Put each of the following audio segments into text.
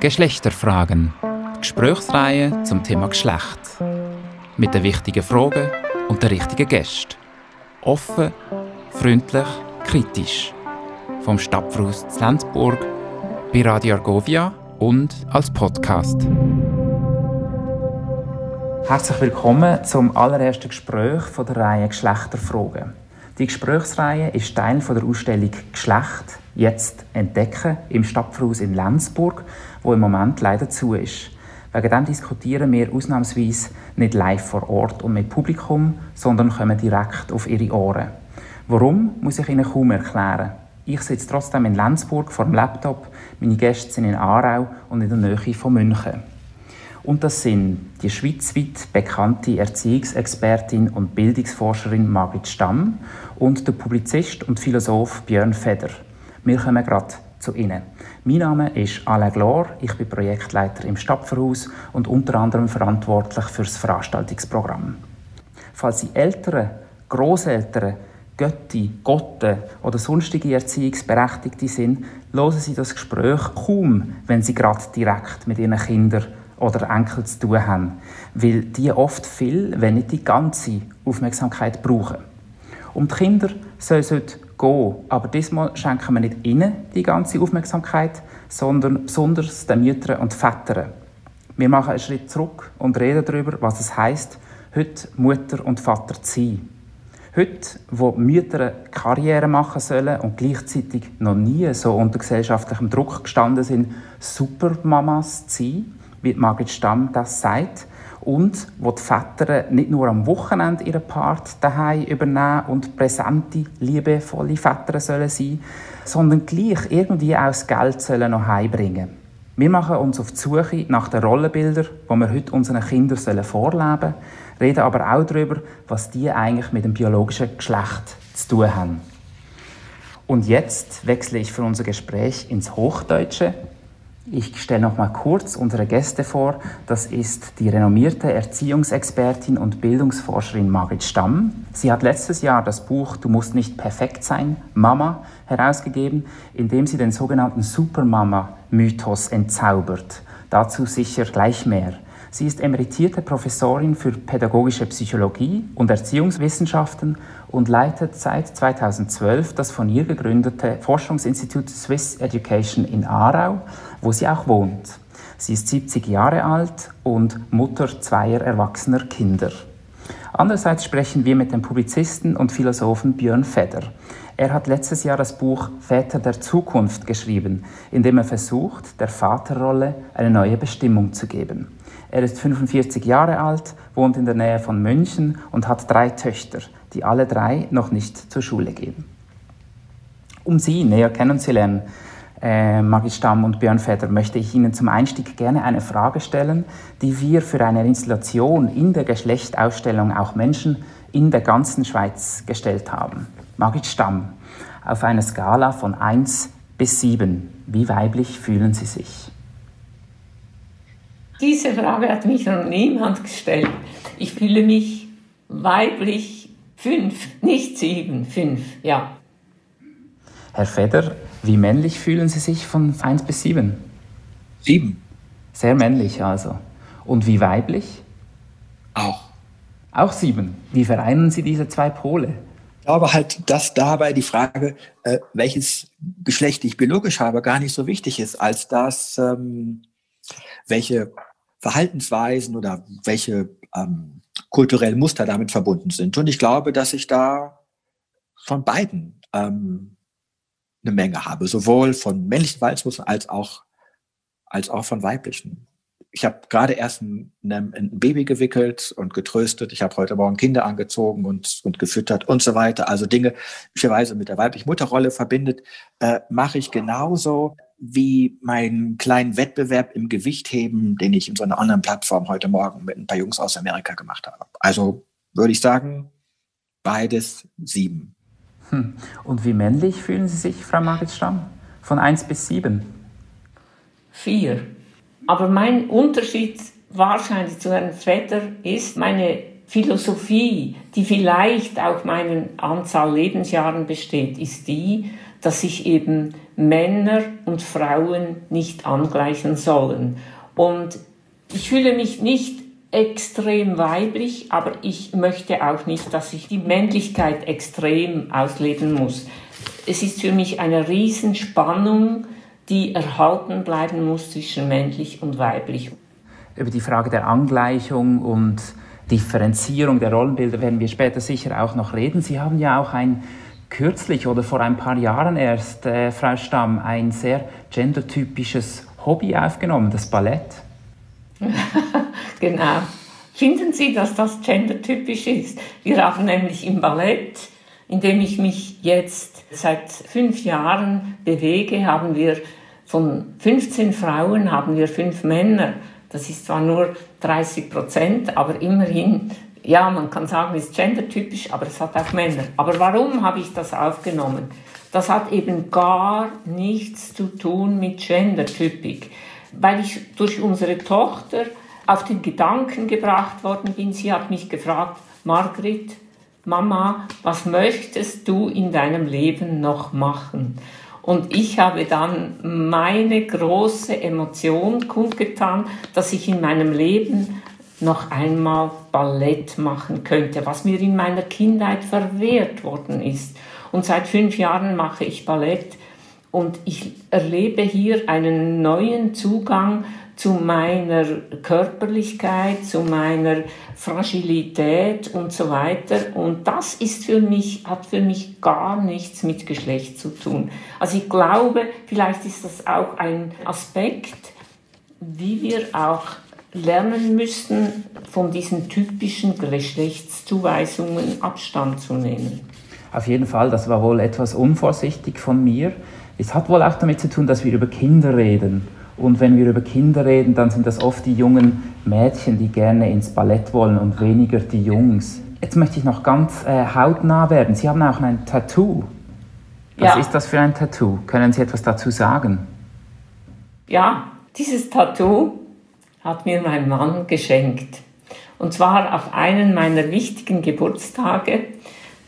Geschlechterfragen. Gesprächsreihe zum Thema Geschlecht. Mit den wichtigen Fragen und den richtigen Gästen. Offen, freundlich, kritisch. Vom Stadtfluss Lenzburg bei Radio Argovia und als Podcast. Herzlich willkommen zum allerersten Gespräch von der Reihe Geschlechterfragen. Die Gesprächsreihe ist Teil von der Ausstellung Geschlecht jetzt entdecken im Stadtfluss in Lenzburg, wo im Moment leider zu ist. Wegen dem diskutieren wir ausnahmsweise nicht live vor Ort und mit Publikum, sondern kommen direkt auf ihre Ohren. Warum, muss ich Ihnen kaum erklären. Ich sitze trotzdem in Lenzburg vor dem Laptop, meine Gäste sind in Aarau und in der Nähe von München. Und das sind die schweizweit bekannte Erziehungsexpertin und Bildungsforscherin Margit Stamm und der Publizist und Philosoph Björn Feder. Wir kommen gerade zu Ihnen. Mein Name ist Alain Glor, ich bin Projektleiter im Stadtverhaus und unter anderem verantwortlich für das Veranstaltungsprogramm. Falls Sie Eltern, Großeltern, Götti, Gotte oder sonstige Erziehungsberechtigte sind, hören Sie das Gespräch kaum, wenn Sie gerade direkt mit Ihren Kindern oder Enkeln zu tun haben, weil die oft viel, wenn nicht die ganze Aufmerksamkeit brauchen. Um die Kinder soll es heute gehen, aber diesmal schenken wir nicht ihnen die ganze Aufmerksamkeit, sondern besonders den Müttern und Vätern. Wir machen einen Schritt zurück und reden darüber, was es heißt, heute Mutter und Vater zu sein. Heute, wo Mütter Karriere machen sollen und gleichzeitig noch nie so unter gesellschaftlichem Druck gestanden sind, Supermamas zu sein, wie Margit Stamm das sagt, und wo die Väter nicht nur am Wochenende ihren Part daheim übernehmen und präsente, liebevolle Väter sollen sein, sondern gleich irgendwie auch das Geld sollen noch heimbringen. Wir machen uns auf die Suche nach den Rollenbildern, die wir heute unseren Kindern vorleben sollen, reden aber auch darüber, was die eigentlich mit dem biologischen Geschlecht zu tun haben. Und jetzt wechsle ich für unser Gespräch ins Hochdeutsche ich stelle noch mal kurz unsere Gäste vor. Das ist die renommierte Erziehungsexpertin und Bildungsforscherin Margit Stamm. Sie hat letztes Jahr das Buch Du musst nicht perfekt sein, Mama herausgegeben, in dem sie den sogenannten Supermama-Mythos entzaubert. Dazu sicher gleich mehr. Sie ist emeritierte Professorin für pädagogische Psychologie und Erziehungswissenschaften und leitet seit 2012 das von ihr gegründete Forschungsinstitut Swiss Education in Aarau, wo sie auch wohnt. Sie ist 70 Jahre alt und Mutter zweier erwachsener Kinder. Andererseits sprechen wir mit dem Publizisten und Philosophen Björn Feder. Er hat letztes Jahr das Buch Väter der Zukunft geschrieben, in dem er versucht, der Vaterrolle eine neue Bestimmung zu geben. Er ist 45 Jahre alt, wohnt in der Nähe von München und hat drei Töchter, die alle drei noch nicht zur Schule gehen. Um sie näher kennenzulernen, äh, Maggie Stamm und Björn Feder, möchte ich Ihnen zum Einstieg gerne eine Frage stellen, die wir für eine Installation in der Geschlechtausstellung auch Menschen in der ganzen Schweiz gestellt haben. Maggie Stamm, auf einer Skala von 1 bis 7, wie weiblich fühlen Sie sich? Diese Frage hat mich noch niemand gestellt. Ich fühle mich weiblich fünf, nicht sieben, fünf, ja. Herr Feder, wie männlich fühlen Sie sich von 1 bis 7? Sieben. Sehr männlich also. Und wie weiblich? Auch. Auch sieben. Wie vereinen Sie diese zwei Pole? Ich glaube halt, dass dabei die Frage, äh, welches Geschlecht ich biologisch habe, gar nicht so wichtig ist, als dass ähm, welche Verhaltensweisen oder welche ähm, kulturellen Muster damit verbunden sind. Und ich glaube, dass ich da von beiden ähm, eine Menge habe, sowohl von männlichen Verhaltensmustern als auch, als auch von weiblichen. Ich habe gerade erst ein, ein, Baby gewickelt und getröstet. Ich habe heute Morgen Kinder angezogen und, und gefüttert und so weiter. Also Dinge, möglicherweise mit der weiblichen Mutterrolle verbindet, äh, mache ich genauso wie meinen kleinen Wettbewerb im Gewichtheben, den ich in so einer anderen Plattform heute Morgen mit ein paar Jungs aus Amerika gemacht habe. Also würde ich sagen, beides sieben. Hm. Und wie männlich fühlen Sie sich, Frau Margit Stamm? Von eins bis sieben? Vier. Aber mein Unterschied wahrscheinlich zu Herrn Vetter ist, meine Philosophie, die vielleicht auch meinen Anzahl Lebensjahren besteht, ist die, dass sich eben Männer und Frauen nicht angleichen sollen. Und ich fühle mich nicht extrem weiblich, aber ich möchte auch nicht, dass ich die Männlichkeit extrem ausleben muss. Es ist für mich eine Riesenspannung, die erhalten bleiben muss zwischen männlich und weiblich. Über die Frage der Angleichung und Differenzierung der Rollenbilder werden wir später sicher auch noch reden. Sie haben ja auch ein kürzlich oder vor ein paar Jahren erst, äh, Frau Stamm, ein sehr gendertypisches Hobby aufgenommen, das Ballett. genau. Finden Sie, dass das gendertypisch ist? Wir haben nämlich im Ballett, in dem ich mich jetzt seit fünf Jahren bewege, haben wir von 15 Frauen haben wir fünf Männer. Das ist zwar nur 30 Prozent, aber immerhin, ja, man kann sagen, es ist gendertypisch, aber es hat auch Männer. Aber warum habe ich das aufgenommen? Das hat eben gar nichts zu tun mit Gendertypik, weil ich durch unsere Tochter auf den Gedanken gebracht worden bin. Sie hat mich gefragt, Margrit, Mama, was möchtest du in deinem Leben noch machen? Und ich habe dann meine große Emotion kundgetan, dass ich in meinem Leben noch einmal Ballett machen könnte, was mir in meiner Kindheit verwehrt worden ist. Und seit fünf Jahren mache ich Ballett und ich erlebe hier einen neuen Zugang zu meiner Körperlichkeit, zu meiner Fragilität und so weiter. Und das ist für mich, hat für mich gar nichts mit Geschlecht zu tun. Also ich glaube, vielleicht ist das auch ein Aspekt, wie wir auch lernen müssten, von diesen typischen Geschlechtszuweisungen Abstand zu nehmen. Auf jeden Fall, das war wohl etwas unvorsichtig von mir. Es hat wohl auch damit zu tun, dass wir über Kinder reden. Und wenn wir über Kinder reden, dann sind das oft die jungen Mädchen, die gerne ins Ballett wollen und weniger die Jungs. Jetzt möchte ich noch ganz äh, hautnah werden. Sie haben auch ein Tattoo. Was ja. ist das für ein Tattoo? Können Sie etwas dazu sagen? Ja, dieses Tattoo hat mir mein Mann geschenkt. Und zwar auf einen meiner wichtigen Geburtstage.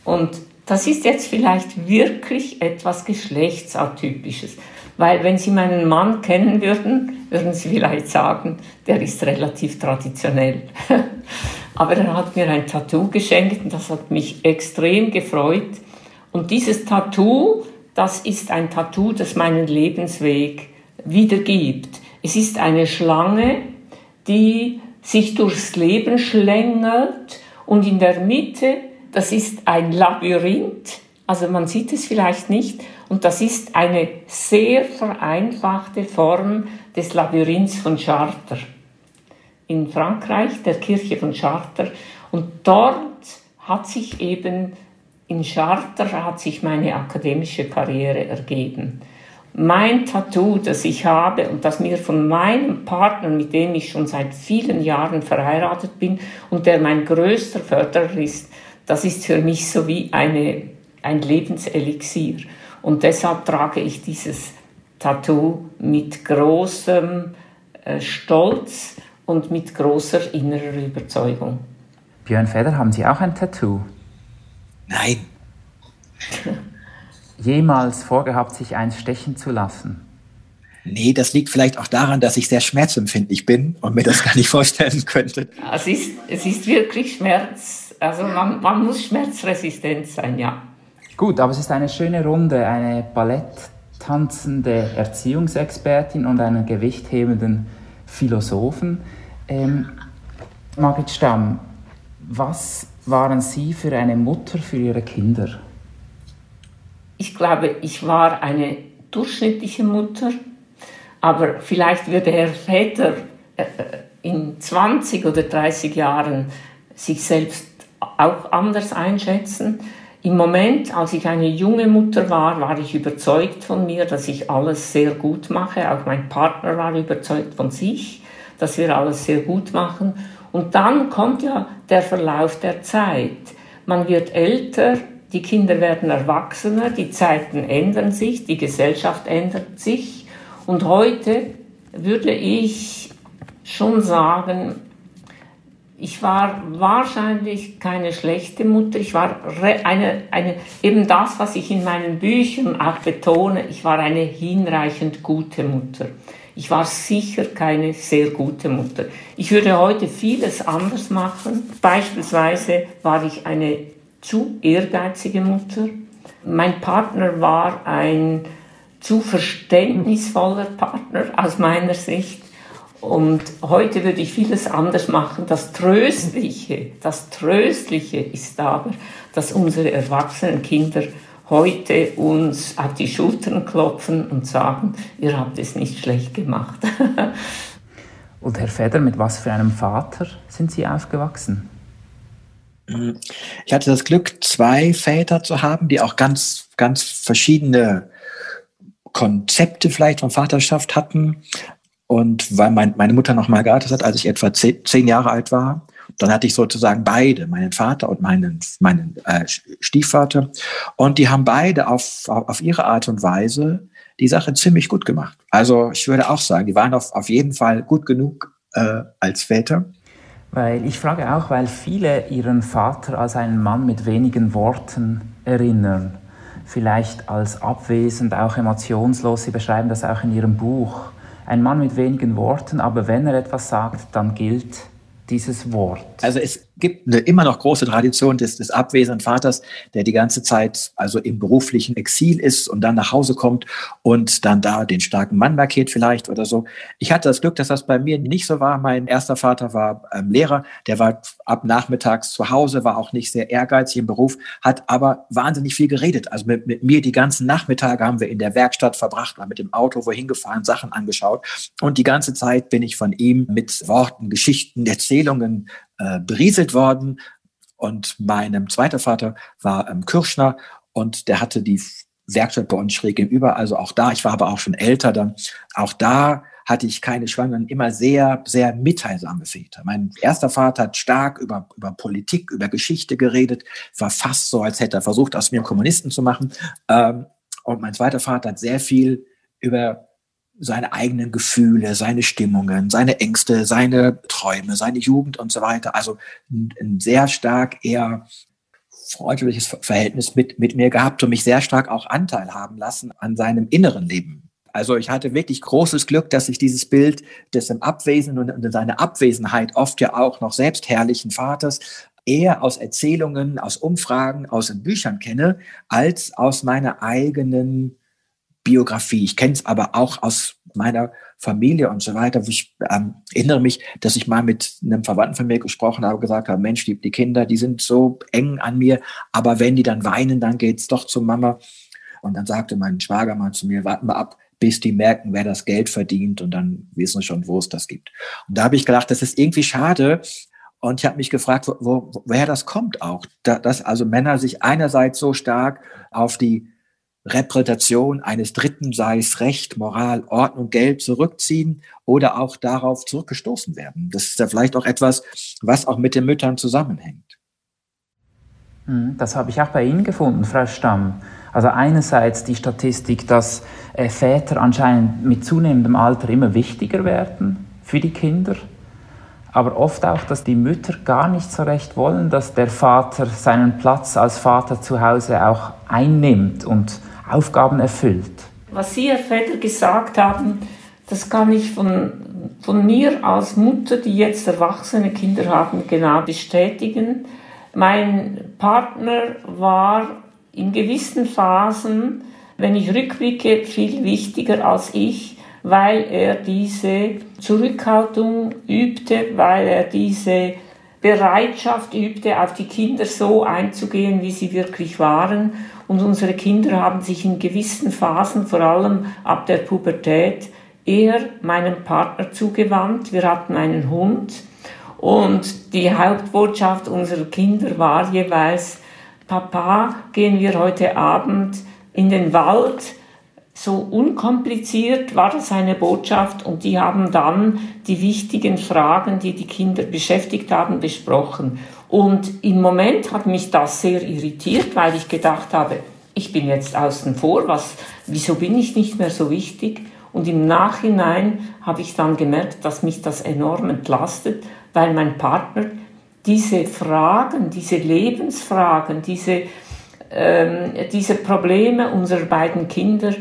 Und das ist jetzt vielleicht wirklich etwas Geschlechtsatypisches. Weil wenn Sie meinen Mann kennen würden, würden Sie vielleicht sagen, der ist relativ traditionell. Aber er hat mir ein Tattoo geschenkt und das hat mich extrem gefreut. Und dieses Tattoo, das ist ein Tattoo, das meinen Lebensweg wiedergibt. Es ist eine Schlange, die sich durchs Leben schlängelt und in der Mitte, das ist ein Labyrinth, also man sieht es vielleicht nicht, und das ist eine sehr vereinfachte Form des Labyrinths von Chartres in Frankreich, der Kirche von Chartres. Und dort hat sich eben, in Chartres hat sich meine akademische Karriere ergeben. Mein Tattoo, das ich habe und das mir von meinem Partner, mit dem ich schon seit vielen Jahren verheiratet bin und der mein größter Förderer ist, das ist für mich so wie eine, ein Lebenselixier. Und deshalb trage ich dieses Tattoo mit großem äh, Stolz und mit großer innerer Überzeugung. Björn Feder, haben Sie auch ein Tattoo? Nein. Jemals vorgehabt, sich eins stechen zu lassen? Nee, das liegt vielleicht auch daran, dass ich sehr schmerzempfindlich bin und mir das gar nicht vorstellen könnte. Es ist, es ist wirklich Schmerz. Also man, man muss schmerzresistent sein, ja. Gut, aber es ist eine schöne Runde, eine Balletttanzende Erziehungsexpertin und einen gewichthebenden Philosophen. Ähm, Margit Stamm, was waren Sie für eine Mutter für Ihre Kinder? Ich glaube, ich war eine durchschnittliche Mutter, aber vielleicht würde Herr Väter äh, in 20 oder 30 Jahren sich selbst auch anders einschätzen. Im Moment, als ich eine junge Mutter war, war ich überzeugt von mir, dass ich alles sehr gut mache. Auch mein Partner war überzeugt von sich, dass wir alles sehr gut machen. Und dann kommt ja der Verlauf der Zeit. Man wird älter, die Kinder werden erwachsener, die Zeiten ändern sich, die Gesellschaft ändert sich. Und heute würde ich schon sagen, ich war wahrscheinlich keine schlechte Mutter. Ich war eine, eine, eben das, was ich in meinen Büchern auch betone, ich war eine hinreichend gute Mutter. Ich war sicher keine sehr gute Mutter. Ich würde heute vieles anders machen. Beispielsweise war ich eine zu ehrgeizige Mutter. Mein Partner war ein zu verständnisvoller Partner aus meiner Sicht. Und heute würde ich vieles anders machen. Das Tröstliche, das Tröstliche ist aber, dass unsere erwachsenen Kinder heute uns auf die Schultern klopfen und sagen, ihr habt es nicht schlecht gemacht. und Herr Feder, mit was für einem Vater sind Sie aufgewachsen? Ich hatte das Glück, zwei Väter zu haben, die auch ganz, ganz verschiedene Konzepte vielleicht von Vaterschaft hatten. Und weil mein, meine Mutter noch mal geheiratet hat, als ich etwa zehn, zehn, Jahre alt war, dann hatte ich sozusagen beide, meinen Vater und meinen, meinen äh, Stiefvater. Und die haben beide auf, auf ihre Art und Weise die Sache ziemlich gut gemacht. Also ich würde auch sagen, die waren auf, auf jeden Fall gut genug äh, als Väter. Weil ich frage auch, weil viele ihren Vater als einen Mann mit wenigen Worten erinnern, vielleicht als abwesend, auch emotionslos. Sie beschreiben das auch in ihrem Buch. Ein Mann mit wenigen Worten, aber wenn er etwas sagt, dann gilt dieses Wort. Also es gibt eine immer noch große Tradition des, des abwesenden Vaters, der die ganze Zeit also im beruflichen Exil ist und dann nach Hause kommt und dann da den starken Mann markiert vielleicht oder so. Ich hatte das Glück, dass das bei mir nicht so war. Mein erster Vater war ähm, Lehrer, der war ab nachmittags zu Hause, war auch nicht sehr ehrgeizig im Beruf, hat aber wahnsinnig viel geredet. Also mit, mit mir die ganzen Nachmittage haben wir in der Werkstatt verbracht, mit dem Auto wohin gefahren, Sachen angeschaut und die ganze Zeit bin ich von ihm mit Worten, Geschichten, Erzählungen äh, berieselt worden. Und meinem zweiter Vater war ähm, Kirschner und der hatte die Werkstatt bei uns schräg gegenüber. Also auch da, ich war aber auch schon älter dann, auch da hatte ich keine Schwangeren, immer sehr, sehr mitteilsame Väter. Mein erster Vater hat stark über, über Politik, über Geschichte geredet, war fast so, als hätte er versucht, aus mir einen Kommunisten zu machen. Ähm, und mein zweiter Vater hat sehr viel über seine eigenen Gefühle, seine Stimmungen, seine Ängste, seine Träume, seine Jugend und so weiter. Also ein, ein sehr stark eher freundschaftliches Verhältnis mit, mit mir gehabt und mich sehr stark auch Anteil haben lassen an seinem inneren Leben. Also ich hatte wirklich großes Glück, dass ich dieses Bild des im Abwesenden und in seiner Abwesenheit oft ja auch noch selbstherrlichen Vaters eher aus Erzählungen, aus Umfragen, aus den Büchern kenne, als aus meiner eigenen Biografie. Ich kenne es aber auch aus meiner Familie und so weiter. Ich ähm, erinnere mich, dass ich mal mit einem Verwandten von mir gesprochen habe, gesagt habe, Mensch, die, die Kinder, die sind so eng an mir, aber wenn die dann weinen, dann geht's doch zu Mama. Und dann sagte mein Schwager mal zu mir, warten wir ab, bis die merken, wer das Geld verdient und dann wissen schon, wo es das gibt. Und da habe ich gedacht, das ist irgendwie schade, und ich habe mich gefragt, wo, wo, woher das kommt auch, da, dass also Männer sich einerseits so stark auf die Repräsentation eines Dritten, sei es Recht, Moral, Ordnung, Geld, zurückziehen oder auch darauf zurückgestoßen werden. Das ist ja vielleicht auch etwas, was auch mit den Müttern zusammenhängt. Hm, das habe ich auch bei Ihnen gefunden, Frau Stamm. Also einerseits die Statistik, dass äh, Väter anscheinend mit zunehmendem Alter immer wichtiger werden für die Kinder, aber oft auch, dass die Mütter gar nicht so recht wollen, dass der Vater seinen Platz als Vater zu Hause auch einnimmt und Aufgaben erfüllt. Was Sie, Herr Feder, gesagt haben, das kann ich von, von mir als Mutter, die jetzt erwachsene Kinder haben, genau bestätigen. Mein Partner war in gewissen Phasen, wenn ich rückblicke, viel wichtiger als ich, weil er diese Zurückhaltung übte, weil er diese Bereitschaft übte, auf die Kinder so einzugehen, wie sie wirklich waren und unsere Kinder haben sich in gewissen Phasen, vor allem ab der Pubertät, eher meinem Partner zugewandt. Wir hatten einen Hund und die Hauptbotschaft unserer Kinder war jeweils, Papa, gehen wir heute Abend in den Wald, so unkompliziert war das eine Botschaft und die haben dann die wichtigen Fragen, die die Kinder beschäftigt haben, besprochen. Und im Moment hat mich das sehr irritiert, weil ich gedacht habe, ich bin jetzt außen vor, was, wieso bin ich nicht mehr so wichtig? Und im Nachhinein habe ich dann gemerkt, dass mich das enorm entlastet, weil mein Partner diese Fragen, diese Lebensfragen, diese, ähm, diese Probleme unserer beiden Kinder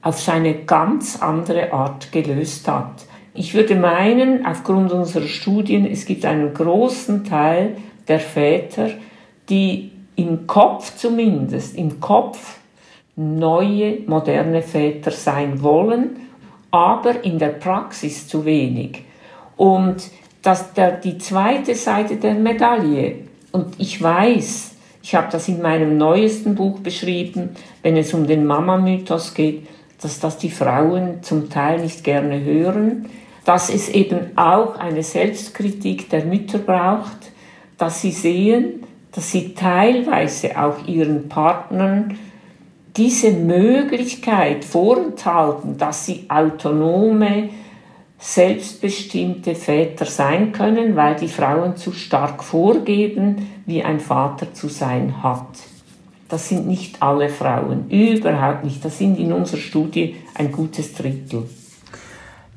auf seine ganz andere Art gelöst hat. Ich würde meinen, aufgrund unserer Studien, es gibt einen großen Teil der Väter, die im Kopf zumindest, im Kopf neue, moderne Väter sein wollen, aber in der Praxis zu wenig. Und das, der, die zweite Seite der Medaille, und ich weiß, ich habe das in meinem neuesten Buch beschrieben, wenn es um den Mama-Mythos geht, dass das die Frauen zum Teil nicht gerne hören, dass es eben auch eine Selbstkritik der Mütter braucht, dass sie sehen, dass sie teilweise auch ihren Partnern diese Möglichkeit vorenthalten, dass sie autonome, selbstbestimmte Väter sein können, weil die Frauen zu stark vorgeben, wie ein Vater zu sein hat. Das sind nicht alle Frauen, überhaupt nicht. Das sind in unserer Studie ein gutes Drittel.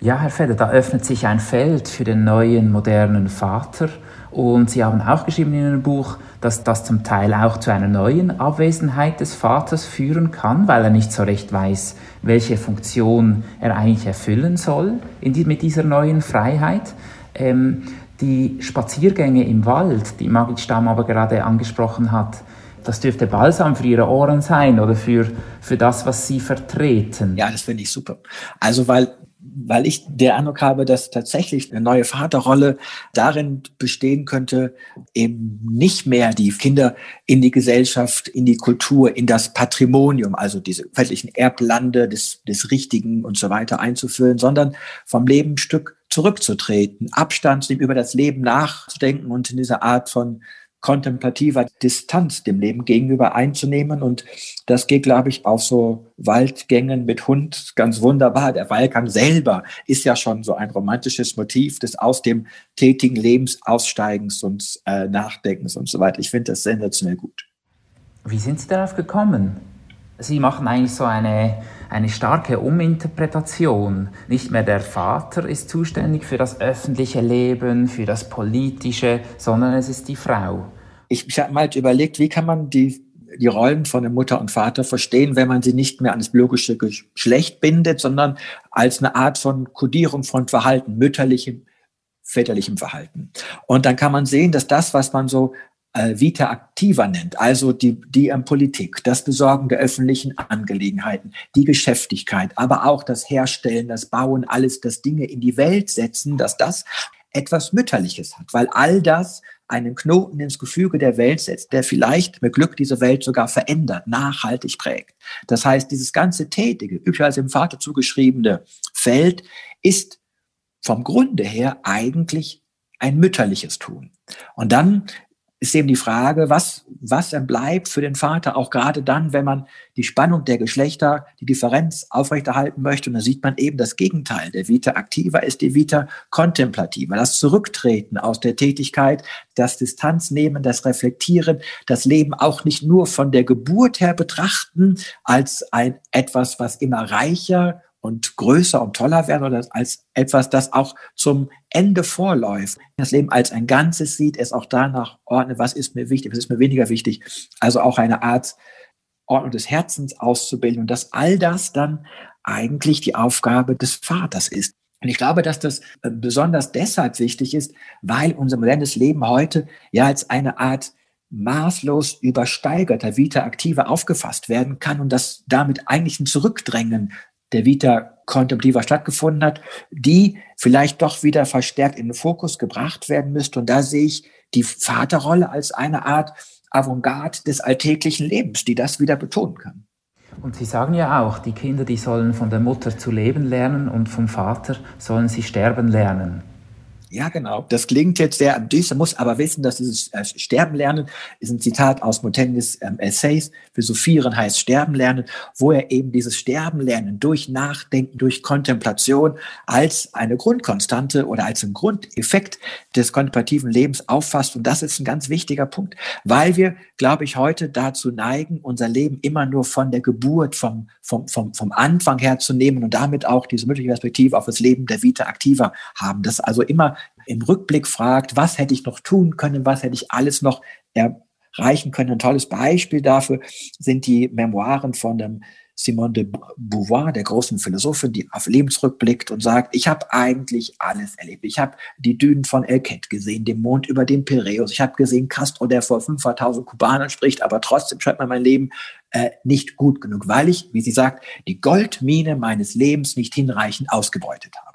Ja, Herr Feder, da öffnet sich ein Feld für den neuen, modernen Vater. Und Sie haben auch geschrieben in Ihrem Buch, dass das zum Teil auch zu einer neuen Abwesenheit des Vaters führen kann, weil er nicht so recht weiß, welche Funktion er eigentlich erfüllen soll die, mit dieser neuen Freiheit. Ähm, die Spaziergänge im Wald, die Margit Stamm aber gerade angesprochen hat, das dürfte balsam für Ihre Ohren sein oder für, für das, was Sie vertreten. Ja, das finde ich super. Also, weil weil ich der Eindruck habe, dass tatsächlich eine neue Vaterrolle darin bestehen könnte, eben nicht mehr die Kinder in die Gesellschaft, in die Kultur, in das Patrimonium, also diese weltlichen Erblande des, des Richtigen und so weiter einzuführen, sondern vom Leben Stück zurückzutreten, Abstand über das Leben nachzudenken und in dieser Art von kontemplativer Distanz dem Leben gegenüber einzunehmen. Und das geht, glaube ich, auf so Waldgängen mit Hund ganz wunderbar. Der Waldgang selber ist ja schon so ein romantisches Motiv des aus dem tätigen Lebensaussteigens und äh, Nachdenkens und so weiter. Ich finde das sensationell gut. Wie sind Sie darauf gekommen? Sie machen eigentlich so eine, eine starke Uminterpretation. Nicht mehr der Vater ist zuständig für das öffentliche Leben, für das Politische, sondern es ist die Frau. Ich, ich habe mal überlegt, wie kann man die, die Rollen von der Mutter und Vater verstehen, wenn man sie nicht mehr an das biologische Geschlecht bindet, sondern als eine Art von Kodierung von Verhalten, mütterlichem, väterlichem Verhalten. Und dann kann man sehen, dass das, was man so äh, Vita Activa nennt, also die, die ähm, Politik, das Besorgen der öffentlichen Angelegenheiten, die Geschäftigkeit, aber auch das Herstellen, das Bauen, alles, das Dinge in die Welt setzen, dass das etwas Mütterliches hat, weil all das einen Knoten ins Gefüge der Welt setzt, der vielleicht mit Glück diese Welt sogar verändert, nachhaltig prägt. Das heißt, dieses ganze tätige, üblicherweise im Vater zugeschriebene Feld ist vom Grunde her eigentlich ein mütterliches Tun. Und dann ist eben die Frage, was, was bleibt für den Vater, auch gerade dann, wenn man die Spannung der Geschlechter, die Differenz aufrechterhalten möchte. Und da sieht man eben das Gegenteil. Der Vita activa ist die Vita contemplativa. Das Zurücktreten aus der Tätigkeit, das Distanz nehmen, das Reflektieren, das Leben auch nicht nur von der Geburt her betrachten als ein etwas, was immer reicher und größer und toller werden oder als etwas, das auch zum Ende vorläuft. Das Leben als ein Ganzes sieht, es auch danach ordnet, was ist mir wichtig, was ist mir weniger wichtig. Also auch eine Art Ordnung des Herzens auszubilden und dass all das dann eigentlich die Aufgabe des Vaters ist. Und ich glaube, dass das äh, besonders deshalb wichtig ist, weil unser modernes Leben heute ja als eine Art maßlos übersteigerter Vita Activa aufgefasst werden kann und dass damit eigentlich ein Zurückdrängen der Vita Contemplativa stattgefunden hat, die vielleicht doch wieder verstärkt in den Fokus gebracht werden müsste. Und da sehe ich die Vaterrolle als eine Art Avantgarde des alltäglichen Lebens, die das wieder betonen kann. Und Sie sagen ja auch, die Kinder, die sollen von der Mutter zu leben lernen und vom Vater sollen sie sterben lernen. Ja, genau. Das klingt jetzt sehr düster, muss aber wissen, dass dieses äh, Sterben lernen ist ein Zitat aus Montaigne ähm, Essays. Philosophieren heißt Sterben lernen, wo er eben dieses Sterben lernen durch Nachdenken, durch Kontemplation als eine Grundkonstante oder als ein Grundeffekt des kontemplativen Lebens auffasst. Und das ist ein ganz wichtiger Punkt, weil wir, glaube ich, heute dazu neigen, unser Leben immer nur von der Geburt, vom, vom, vom, vom Anfang her zu nehmen und damit auch diese mögliche Perspektive auf das Leben der Vita aktiver haben. Das also immer im Rückblick fragt, was hätte ich noch tun können, was hätte ich alles noch erreichen können. Ein tolles Beispiel dafür sind die Memoiren von dem Simone de Beauvoir, der großen Philosophin, die auf Leben zurückblickt und sagt, ich habe eigentlich alles erlebt. Ich habe die Dünen von El Ket gesehen, den Mond über den Piräus. Ich habe gesehen Castro, der vor 500.000 Kubanern spricht, aber trotzdem scheint mir mein Leben äh, nicht gut genug, weil ich, wie sie sagt, die Goldmine meines Lebens nicht hinreichend ausgebeutet habe.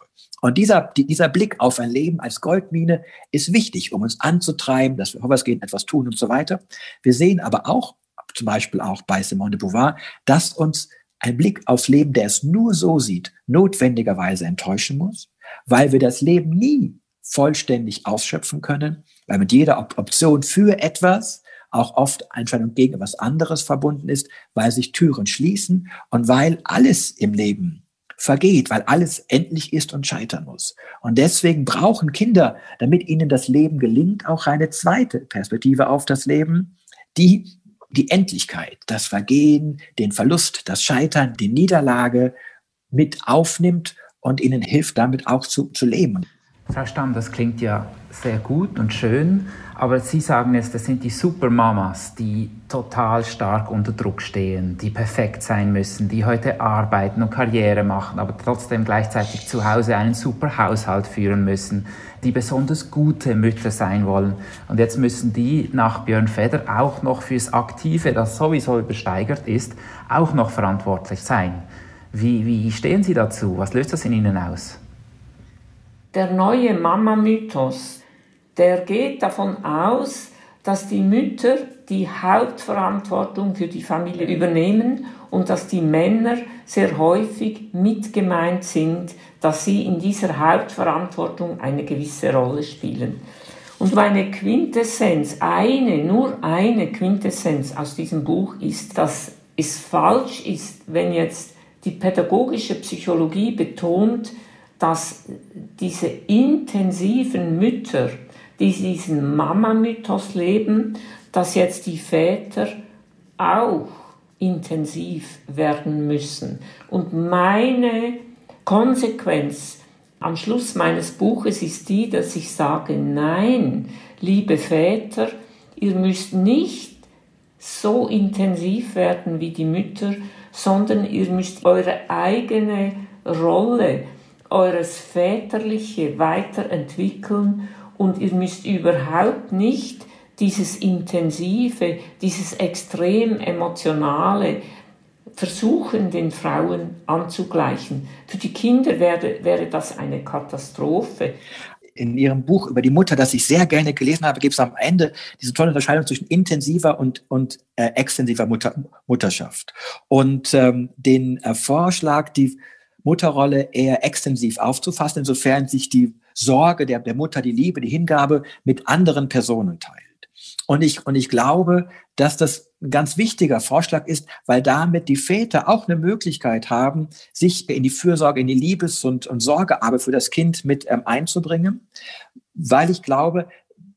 Und dieser, dieser Blick auf ein Leben als Goldmine ist wichtig, um uns anzutreiben, dass wir vorwärtsgehen, etwas tun und so weiter. Wir sehen aber auch, zum Beispiel auch bei Simone de Beauvoir, dass uns ein Blick aufs Leben, der es nur so sieht, notwendigerweise enttäuschen muss, weil wir das Leben nie vollständig ausschöpfen können, weil mit jeder Option für etwas auch oft Entscheidung gegen etwas anderes verbunden ist, weil sich Türen schließen und weil alles im Leben vergeht, weil alles endlich ist und scheitern muss. Und deswegen brauchen Kinder, damit ihnen das Leben gelingt, auch eine zweite Perspektive auf das Leben, die die Endlichkeit, das Vergehen, den Verlust, das Scheitern, die Niederlage mit aufnimmt und ihnen hilft, damit auch zu, zu leben. Stamm, das klingt ja sehr gut und schön, aber Sie sagen jetzt, das sind die Supermamas, die total stark unter Druck stehen, die perfekt sein müssen, die heute arbeiten und Karriere machen, aber trotzdem gleichzeitig zu Hause einen super Haushalt führen müssen, die besonders gute Mütter sein wollen. Und jetzt müssen die nach Björn Feder auch noch fürs Aktive, das sowieso übersteigert ist, auch noch verantwortlich sein. Wie, wie stehen Sie dazu? Was löst das in Ihnen aus? Der neue Mama-Mythos, der geht davon aus, dass die Mütter die Hauptverantwortung für die Familie übernehmen und dass die Männer sehr häufig mitgemeint sind, dass sie in dieser Hauptverantwortung eine gewisse Rolle spielen. Und meine Quintessenz, eine, nur eine Quintessenz aus diesem Buch ist, dass es falsch ist, wenn jetzt die pädagogische Psychologie betont, dass diese intensiven Mütter, die diesen Mama-Mythos leben, dass jetzt die Väter auch intensiv werden müssen. Und meine Konsequenz am Schluss meines Buches ist die, dass ich sage, nein, liebe Väter, ihr müsst nicht so intensiv werden wie die Mütter, sondern ihr müsst eure eigene Rolle eures Väterliche weiterentwickeln und ihr müsst überhaupt nicht dieses Intensive, dieses extrem Emotionale versuchen, den Frauen anzugleichen. Für die Kinder wäre, wäre das eine Katastrophe in Ihrem Buch über die Mutter, das ich sehr gerne gelesen habe, gibt es am Ende diese tolle Unterscheidung zwischen intensiver und, und äh, extensiver Mutter, Mutterschaft. Und ähm, den äh, Vorschlag, die Mutterrolle eher extensiv aufzufassen, insofern sich die Sorge der, der Mutter, die Liebe, die Hingabe mit anderen Personen teilt. Und ich, und ich glaube, dass das ein ganz wichtiger Vorschlag ist, weil damit die Väter auch eine Möglichkeit haben, sich in die Fürsorge, in die Liebes- und, und Sorgearbeit für das Kind mit ähm, einzubringen, weil ich glaube,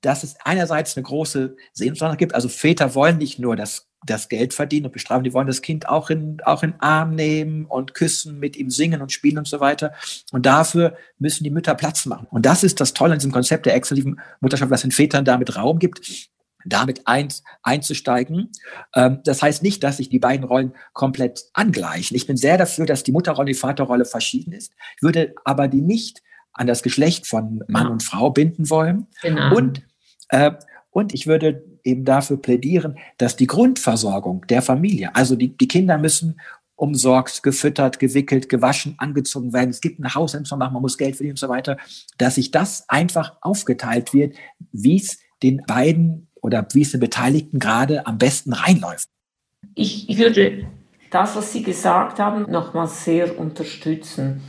dass es einerseits eine große Sehnsucht gibt. Also Väter wollen nicht nur das das Geld verdienen und bestrafen. Die wollen das Kind auch in, auch in Arm nehmen und küssen, mit ihm singen und spielen und so weiter. Und dafür müssen die Mütter Platz machen. Und das ist das Tolle an diesem Konzept der exklusiven Mutterschaft, was den Vätern damit Raum gibt, damit ein, einzusteigen. Ähm, das heißt nicht, dass sich die beiden Rollen komplett angleichen. Ich bin sehr dafür, dass die Mutterrolle und die Vaterrolle verschieden ist. Ich würde aber die nicht an das Geschlecht von Mann ja. und Frau binden wollen. Genau. Und, äh, und ich würde eben dafür plädieren, dass die Grundversorgung der Familie, also die, die Kinder müssen umsorgt, gefüttert, gewickelt, gewaschen, angezogen werden. Es gibt ein Haus zu machen, man muss Geld verdienen und so weiter, dass sich das einfach aufgeteilt wird, wie es den beiden oder wie es den Beteiligten gerade am besten reinläuft. Ich, würde das, was Sie gesagt haben, nochmals sehr unterstützen.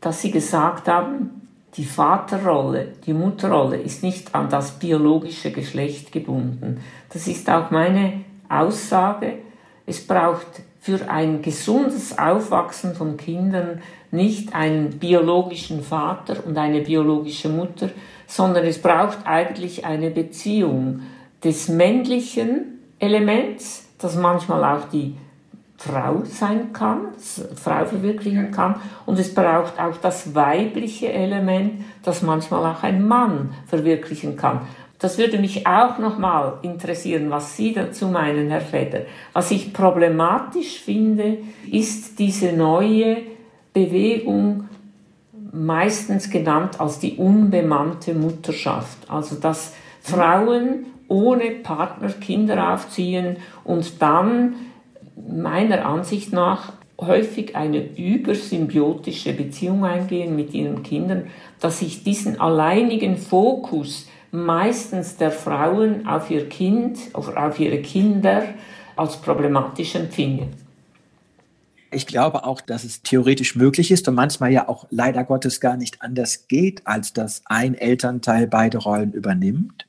Dass Sie gesagt haben, die Vaterrolle, die Mutterrolle ist nicht an das biologische Geschlecht gebunden. Das ist auch meine Aussage. Es braucht für ein gesundes Aufwachsen von Kindern nicht einen biologischen Vater und eine biologische Mutter, sondern es braucht eigentlich eine Beziehung des männlichen Elements, das manchmal auch die Frau sein kann, Frau verwirklichen kann. Und es braucht auch das weibliche Element, das manchmal auch ein Mann verwirklichen kann. Das würde mich auch nochmal interessieren, was Sie dazu meinen, Herr Feder. Was ich problematisch finde, ist diese neue Bewegung, meistens genannt als die unbemannte Mutterschaft. Also dass Frauen ohne Partner Kinder aufziehen und dann meiner Ansicht nach häufig eine übersymbiotische Beziehung eingehen mit ihren Kindern, dass ich diesen alleinigen Fokus meistens der Frauen auf ihr Kind, auf, auf ihre Kinder als problematisch empfinde. Ich glaube auch, dass es theoretisch möglich ist und manchmal ja auch leider Gottes gar nicht anders geht, als dass ein Elternteil beide Rollen übernimmt.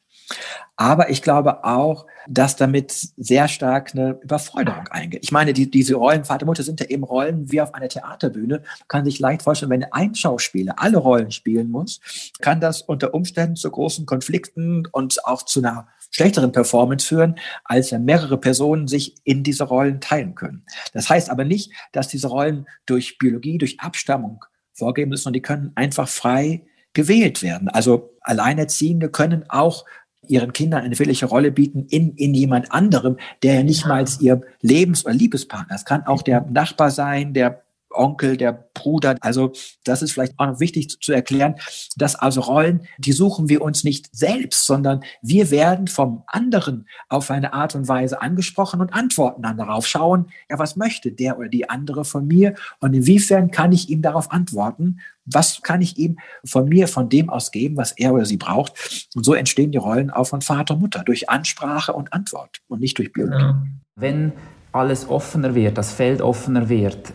Aber ich glaube auch, dass damit sehr stark eine Überforderung eingeht. Ich meine, die, diese Rollen Vater, Mutter sind ja eben Rollen wie auf einer Theaterbühne. Man kann sich leicht vorstellen, wenn ein Schauspieler alle Rollen spielen muss, kann das unter Umständen zu großen Konflikten und auch zu einer schlechteren Performance führen, als wenn mehrere Personen sich in diese Rollen teilen können. Das heißt aber nicht, dass diese Rollen durch Biologie, durch Abstammung vorgeben müssen, sondern die können einfach frei gewählt werden. Also Alleinerziehende können auch ihren Kindern eine wirkliche Rolle bieten in, in jemand anderem, der ja nicht mal ihr Lebens- oder Liebespartner ist. Kann auch der Nachbar sein, der Onkel, der Bruder. Also das ist vielleicht auch noch wichtig zu, zu, erklären, dass also Rollen, die suchen wir uns nicht selbst, sondern wir werden vom anderen auf eine Art und Weise angesprochen und antworten dann darauf. Schauen, ja, was möchte der oder die andere von mir und inwiefern kann ich ihm darauf antworten? Was kann ich ihm von mir, von dem aus geben, was er oder sie braucht? Und so entstehen die Rollen auch von Vater und Mutter durch Ansprache und Antwort und nicht durch Biologie. Wenn alles offener wird, das Feld offener wird,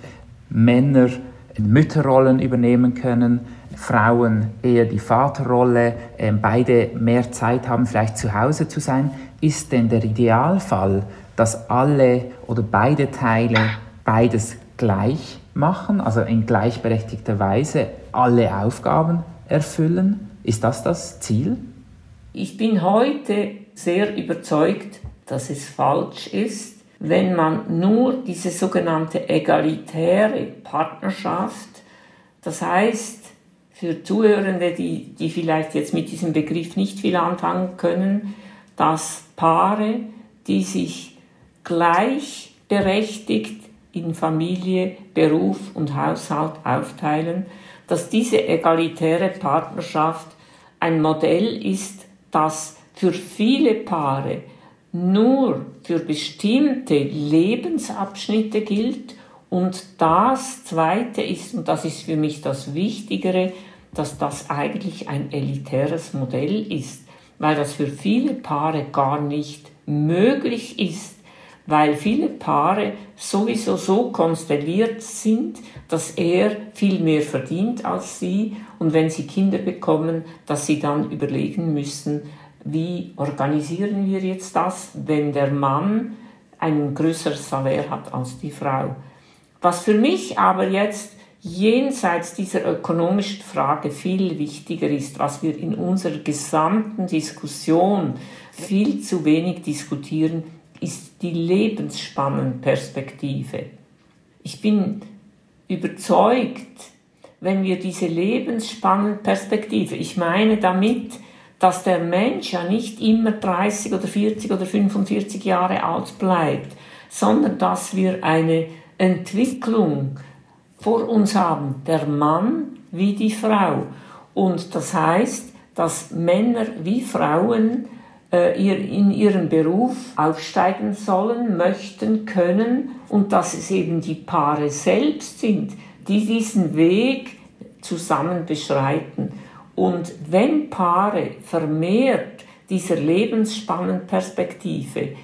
Männer Mütterrollen übernehmen können, Frauen eher die Vaterrolle, äh, beide mehr Zeit haben, vielleicht zu Hause zu sein. Ist denn der Idealfall, dass alle oder beide Teile beides gleich machen, also in gleichberechtigter Weise alle Aufgaben erfüllen? Ist das das Ziel? Ich bin heute sehr überzeugt, dass es falsch ist, wenn man nur diese sogenannte egalitäre Partnerschaft, das heißt für Zuhörende, die, die vielleicht jetzt mit diesem Begriff nicht viel anfangen können, dass Paare, die sich gleichberechtigt in Familie, Beruf und Haushalt aufteilen, dass diese egalitäre Partnerschaft ein Modell ist, das für viele Paare nur für bestimmte Lebensabschnitte gilt und das Zweite ist, und das ist für mich das Wichtigere, dass das eigentlich ein elitäres Modell ist, weil das für viele Paare gar nicht möglich ist, weil viele Paare sowieso so konstelliert sind, dass er viel mehr verdient als sie und wenn sie Kinder bekommen, dass sie dann überlegen müssen, wie organisieren wir jetzt das, wenn der Mann ein größeres Salär hat als die Frau. Was für mich aber jetzt jenseits dieser ökonomischen Frage viel wichtiger ist, was wir in unserer gesamten Diskussion viel zu wenig diskutieren, ist die Lebensspannenperspektive. Ich bin überzeugt, wenn wir diese Lebensspannenperspektive, ich meine damit, dass der Mensch ja nicht immer 30 oder 40 oder 45 Jahre alt bleibt, sondern dass wir eine Entwicklung vor uns haben, der Mann wie die Frau. Und das heißt, dass Männer wie Frauen äh, in ihrem Beruf aufsteigen sollen, möchten, können und dass es eben die Paare selbst sind, die diesen Weg zusammen beschreiten. Und wenn Paare vermehrt dieser Lebensspannenperspektive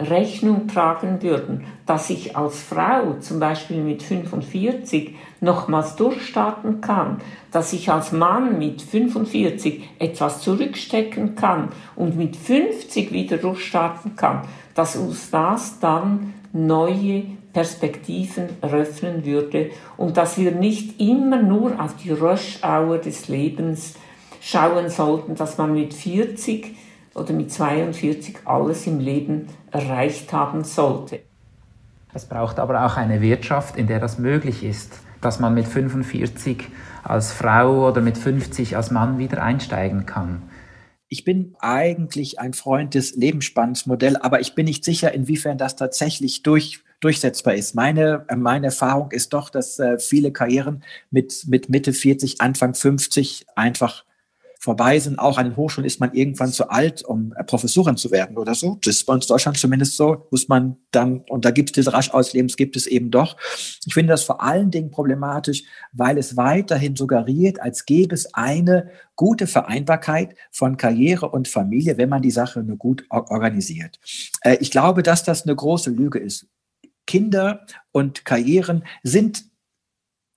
Rechnung tragen würden, dass ich als Frau zum Beispiel mit 45 nochmals durchstarten kann, dass ich als Mann mit 45 etwas zurückstecken kann und mit 50 wieder durchstarten kann, dass uns das dann neue Perspektiven eröffnen würde und dass wir nicht immer nur auf die Rush-Hour des Lebens schauen sollten, dass man mit 40 oder mit 42 alles im Leben erreicht haben sollte. Es braucht aber auch eine Wirtschaft, in der das möglich ist, dass man mit 45 als Frau oder mit 50 als Mann wieder einsteigen kann. Ich bin eigentlich ein Freund des Lebensspannsmodells, aber ich bin nicht sicher, inwiefern das tatsächlich durch, durchsetzbar ist. Meine, meine Erfahrung ist doch, dass äh, viele Karrieren mit, mit Mitte 40, Anfang 50 einfach vorbei sind. Auch an den Hochschulen ist man irgendwann zu alt, um äh, Professorin zu werden oder so. Das ist bei uns in Deutschland zumindest so, muss man dann, und da gibt es diese Raschauslebens, gibt es eben doch. Ich finde das vor allen Dingen problematisch, weil es weiterhin suggeriert, als gäbe es eine gute Vereinbarkeit von Karriere und Familie, wenn man die Sache nur gut organisiert. Äh, ich glaube, dass das eine große Lüge ist. Kinder und Karrieren sind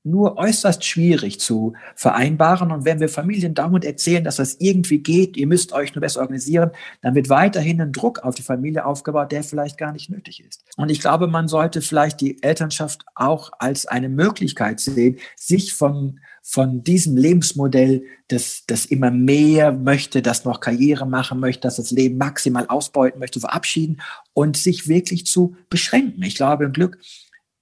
nur äußerst schwierig zu vereinbaren. Und wenn wir Familien dauernd erzählen, dass das irgendwie geht, ihr müsst euch nur besser organisieren, dann wird weiterhin ein Druck auf die Familie aufgebaut, der vielleicht gar nicht nötig ist. Und ich glaube, man sollte vielleicht die Elternschaft auch als eine Möglichkeit sehen, sich von, von diesem Lebensmodell, das, das immer mehr möchte, das noch Karriere machen möchte, das das Leben maximal ausbeuten möchte, verabschieden und sich wirklich zu beschränken. Ich glaube, im Glück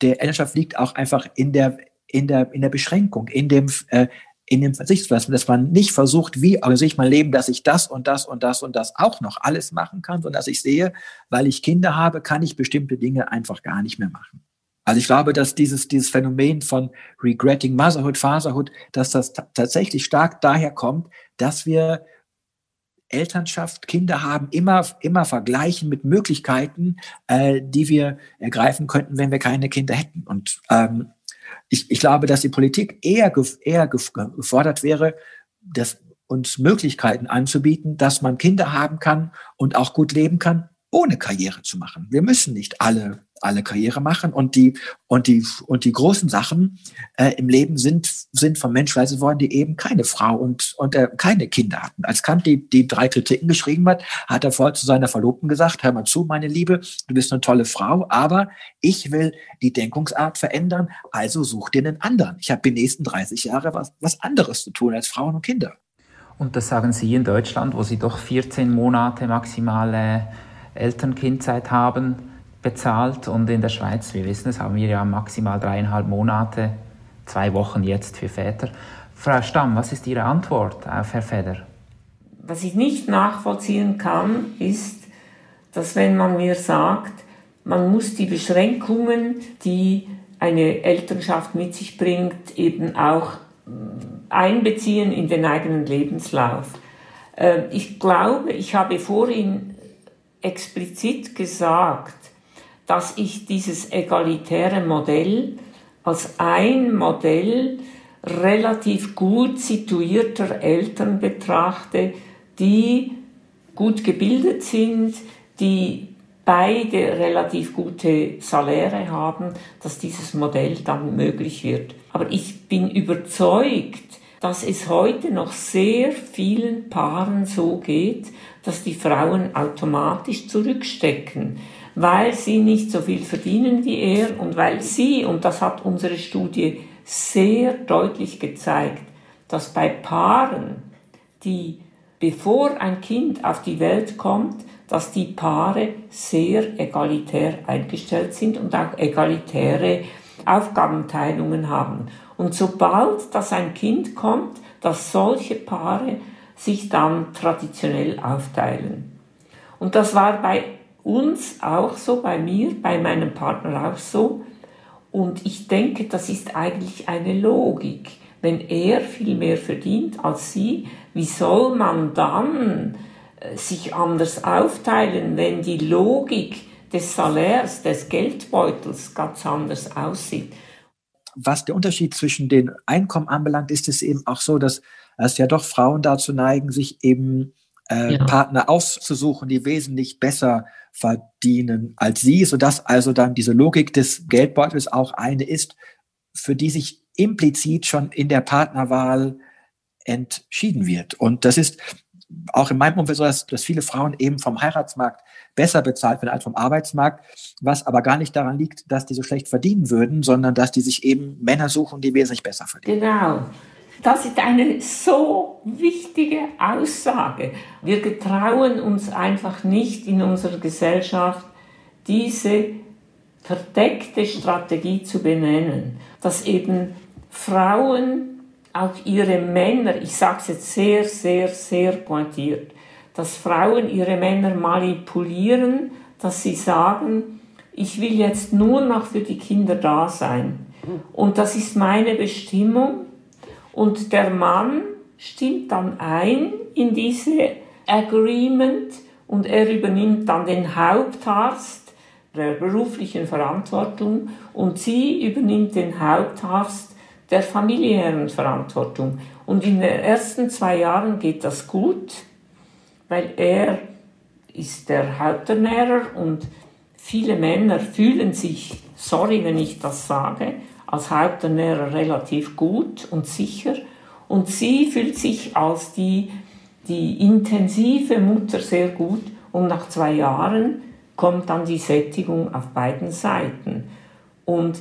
der Elternschaft liegt auch einfach in der in der, in der Beschränkung, in dem, äh, in dem Verzichtslassen, dass man nicht versucht, wie organisiere ich mein Leben, dass ich das und das und das und das auch noch alles machen kann, sondern dass ich sehe, weil ich Kinder habe, kann ich bestimmte Dinge einfach gar nicht mehr machen. Also ich glaube, dass dieses, dieses Phänomen von regretting Motherhood, Fatherhood, dass das tatsächlich stark daher kommt, dass wir Elternschaft, Kinder haben, immer, immer vergleichen mit Möglichkeiten, äh, die wir ergreifen könnten, wenn wir keine Kinder hätten. Und ähm, ich, ich glaube, dass die Politik eher, eher gefordert wäre, das, uns Möglichkeiten anzubieten, dass man Kinder haben kann und auch gut leben kann, ohne Karriere zu machen. Wir müssen nicht alle alle Karriere machen und die und die und die großen Sachen äh, im Leben sind sind von Menschen leistet worden, die eben keine Frau und und äh, keine Kinder hatten. Als Kant die die drei Kritiken geschrieben hat, hat er vorher zu seiner Verlobten gesagt: Hör mal zu, meine Liebe, du bist eine tolle Frau, aber ich will die Denkungsart verändern, also such dir einen anderen. Ich habe die nächsten 30 Jahre was was anderes zu tun als Frauen und Kinder. Und das sagen Sie in Deutschland, wo Sie doch 14 Monate maximale Elternkindzeit haben bezahlt und in der Schweiz, wir wissen es, haben wir ja maximal dreieinhalb Monate, zwei Wochen jetzt für Väter. Frau Stamm, was ist Ihre Antwort auf Herr Feder? Was ich nicht nachvollziehen kann, ist, dass wenn man mir sagt, man muss die Beschränkungen, die eine Elternschaft mit sich bringt, eben auch mm, einbeziehen in den eigenen Lebenslauf. Äh, ich glaube, ich habe vorhin explizit gesagt, dass ich dieses egalitäre Modell als ein Modell relativ gut situierter Eltern betrachte, die gut gebildet sind, die beide relativ gute Saläre haben, dass dieses Modell dann möglich wird. Aber ich bin überzeugt, dass es heute noch sehr vielen Paaren so geht, dass die Frauen automatisch zurückstecken weil sie nicht so viel verdienen wie er und weil sie, und das hat unsere Studie sehr deutlich gezeigt, dass bei Paaren, die bevor ein Kind auf die Welt kommt, dass die Paare sehr egalitär eingestellt sind und auch egalitäre Aufgabenteilungen haben. Und sobald das ein Kind kommt, dass solche Paare sich dann traditionell aufteilen. Und das war bei uns auch so, bei mir, bei meinem Partner auch so. Und ich denke, das ist eigentlich eine Logik. Wenn er viel mehr verdient als sie, wie soll man dann äh, sich anders aufteilen, wenn die Logik des Salärs, des Geldbeutels ganz anders aussieht? Was der Unterschied zwischen den Einkommen anbelangt, ist es eben auch so, dass es ja doch Frauen dazu neigen, sich eben äh, ja. Partner auszusuchen, die wesentlich besser verdienen als sie, sodass also dann diese Logik des Geldbeutels auch eine ist, für die sich implizit schon in der Partnerwahl entschieden wird. Und das ist auch in meinem Umfeld so, dass, dass viele Frauen eben vom Heiratsmarkt besser bezahlt werden als vom Arbeitsmarkt, was aber gar nicht daran liegt, dass die so schlecht verdienen würden, sondern dass die sich eben Männer suchen, die wesentlich besser verdienen. Genau. Das ist eine so wichtige Aussage. Wir getrauen uns einfach nicht in unserer Gesellschaft, diese verdeckte Strategie zu benennen, dass eben Frauen auch ihre Männer, ich sage es jetzt sehr, sehr, sehr pointiert, dass Frauen ihre Männer manipulieren, dass sie sagen, ich will jetzt nur noch für die Kinder da sein. Und das ist meine Bestimmung. Und der Mann stimmt dann ein in diese Agreement und er übernimmt dann den Hauptarzt der beruflichen Verantwortung und sie übernimmt den Hauptarzt der familiären Verantwortung. Und in den ersten zwei Jahren geht das gut, weil er ist der Haupternährer und viele Männer fühlen sich, sorry wenn ich das sage, als Haupternährer relativ gut und sicher und sie fühlt sich als die, die intensive Mutter sehr gut und nach zwei Jahren kommt dann die Sättigung auf beiden Seiten. Und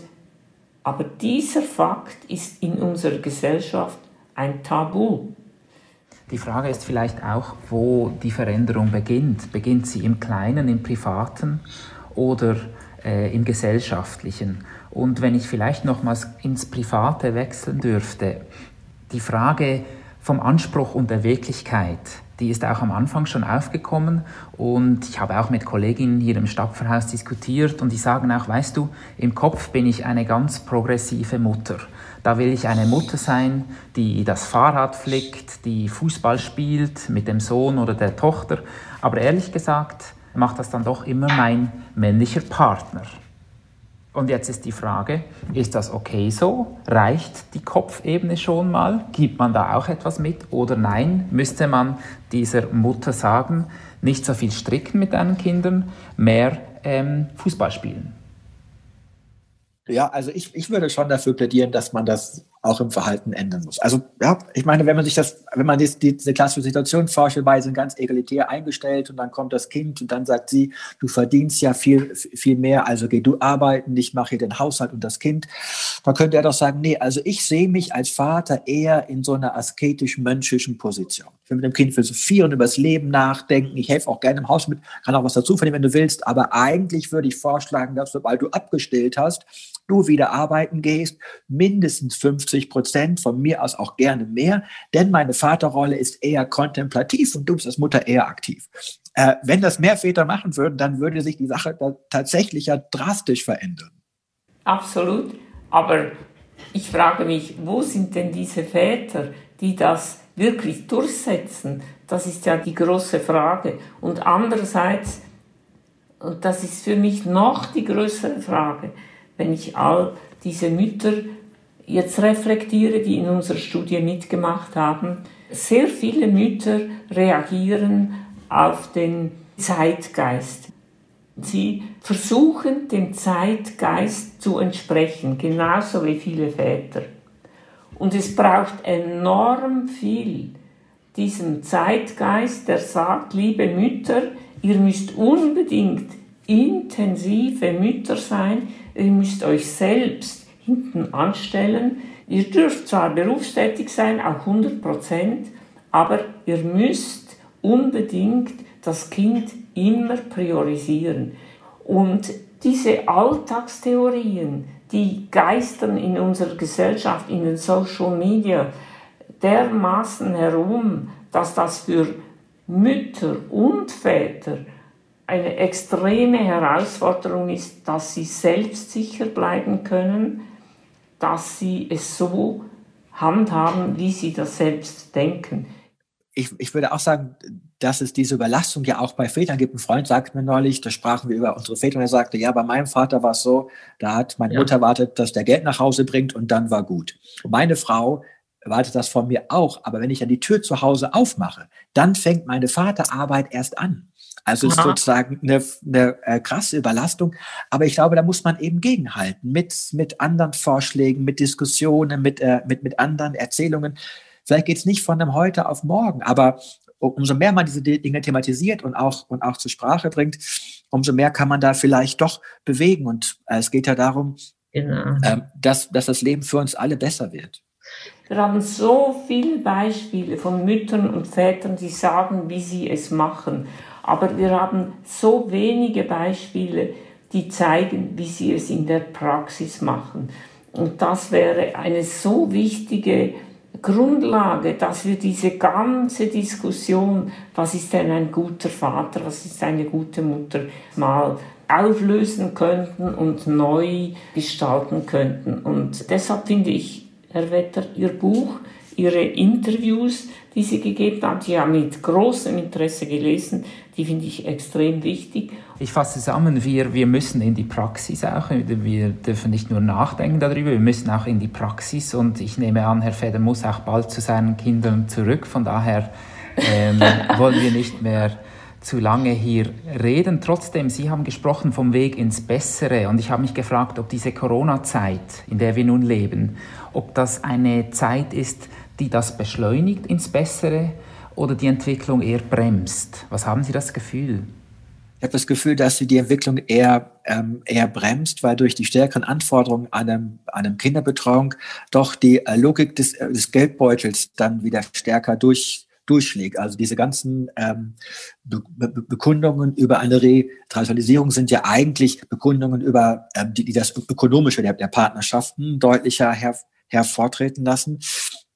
aber dieser Fakt ist in unserer Gesellschaft ein Tabu. Die Frage ist vielleicht auch, wo die Veränderung beginnt. Beginnt sie im Kleinen, im Privaten oder äh, im Gesellschaftlichen? Und wenn ich vielleicht nochmals ins Private wechseln dürfte, die Frage vom Anspruch und der Wirklichkeit, die ist auch am Anfang schon aufgekommen und ich habe auch mit Kolleginnen hier im Stapferhaus diskutiert und die sagen auch, weißt du, im Kopf bin ich eine ganz progressive Mutter. Da will ich eine Mutter sein, die das Fahrrad flickt, die Fußball spielt mit dem Sohn oder der Tochter, aber ehrlich gesagt macht das dann doch immer mein männlicher Partner. Und jetzt ist die Frage, ist das okay so? Reicht die Kopfebene schon mal? Gibt man da auch etwas mit? Oder nein, müsste man dieser Mutter sagen, nicht so viel stricken mit deinen Kindern, mehr ähm, Fußball spielen? Ja, also ich, ich würde schon dafür plädieren, dass man das auch im Verhalten ändern muss. Also ja, ich meine, wenn man sich das, wenn man die, diese klassische Situation vorstellt, beide sind ganz egalitär eingestellt und dann kommt das Kind und dann sagt sie, du verdienst ja viel, viel mehr, also geh du arbeiten, ich mache hier den Haushalt und das Kind. Dann könnte er doch sagen, nee, also ich sehe mich als Vater eher in so einer asketisch-mönchischen Position. Ich will mit dem Kind philosophieren, über das Leben nachdenken, ich helfe auch gerne im Haus mit, kann auch was dazu verdienen, wenn du willst, aber eigentlich würde ich vorschlagen, dass sobald du abgestellt hast, du wieder arbeiten gehst, mindestens 50 Prozent, von mir aus auch gerne mehr, denn meine Vaterrolle ist eher kontemplativ und du bist als Mutter eher aktiv. Äh, wenn das mehr Väter machen würden, dann würde sich die Sache tatsächlich ja drastisch verändern. Absolut. Aber ich frage mich, wo sind denn diese Väter, die das wirklich durchsetzen? Das ist ja die große Frage. Und andererseits, und das ist für mich noch die größere Frage, wenn ich all diese Mütter jetzt reflektiere, die in unserer Studie mitgemacht haben, sehr viele Mütter reagieren auf den Zeitgeist. Sie versuchen dem Zeitgeist zu entsprechen, genauso wie viele Väter. Und es braucht enorm viel diesem Zeitgeist, der sagt, liebe Mütter, ihr müsst unbedingt intensive Mütter sein, ihr müsst euch selbst hinten anstellen. Ihr dürft zwar berufstätig sein, auch 100 Prozent, aber ihr müsst unbedingt das Kind immer priorisieren. Und diese Alltagstheorien, die geistern in unserer Gesellschaft, in den Social Media dermaßen herum, dass das für Mütter und Väter eine extreme Herausforderung ist, dass sie selbstsicher bleiben können, dass sie es so handhaben, wie sie das selbst denken. Ich, ich würde auch sagen, dass es diese Überlastung ja auch bei Vätern gibt. Ein Freund sagte mir neulich, da sprachen wir über unsere Väter und er sagte, ja, bei meinem Vater war es so, da hat meine ja. Mutter erwartet, dass der Geld nach Hause bringt und dann war gut. Meine Frau erwartet das von mir auch, aber wenn ich dann die Tür zu Hause aufmache, dann fängt meine Vaterarbeit erst an. Also ist sozusagen eine, eine äh, krasse Überlastung. Aber ich glaube, da muss man eben gegenhalten mit, mit anderen Vorschlägen, mit Diskussionen, mit, äh, mit, mit anderen Erzählungen. Vielleicht geht es nicht von einem heute auf morgen, aber umso mehr man diese Dinge thematisiert und auch, und auch zur Sprache bringt, umso mehr kann man da vielleicht doch bewegen. Und äh, es geht ja darum, genau. äh, dass, dass das Leben für uns alle besser wird. Wir haben so viele Beispiele von Müttern und Vätern, die sagen, wie sie es machen. Aber wir haben so wenige Beispiele, die zeigen, wie sie es in der Praxis machen. Und das wäre eine so wichtige Grundlage, dass wir diese ganze Diskussion, was ist denn ein guter Vater, was ist eine gute Mutter, mal auflösen könnten und neu gestalten könnten. Und deshalb finde ich, Herr Wetter, Ihr Buch, Ihre Interviews, die Sie gegeben haben, die haben mit großem Interesse gelesen, die finde ich extrem wichtig. Ich fasse zusammen, wir, wir müssen in die Praxis auch, wir dürfen nicht nur nachdenken darüber, wir müssen auch in die Praxis. Und ich nehme an, Herr Feder muss auch bald zu seinen Kindern zurück, von daher ähm, wollen wir nicht mehr zu lange hier reden. Trotzdem, Sie haben gesprochen vom Weg ins Bessere. Und ich habe mich gefragt, ob diese Corona-Zeit, in der wir nun leben, ob das eine Zeit ist, die das beschleunigt ins Bessere oder die Entwicklung eher bremst. Was haben Sie das Gefühl? Ich habe das Gefühl, dass sie die Entwicklung eher, ähm, eher bremst, weil durch die stärkeren Anforderungen an einem, an einem Kinderbetreuung doch die äh, Logik des, äh, des Geldbeutels dann wieder stärker durch, durchschlägt. Also diese ganzen ähm, Be Be Bekundungen über eine Retraditionalisierung sind ja eigentlich Bekundungen über, ähm, die, die das Ökonomische der, der Partnerschaften deutlicher her, hervortreten lassen.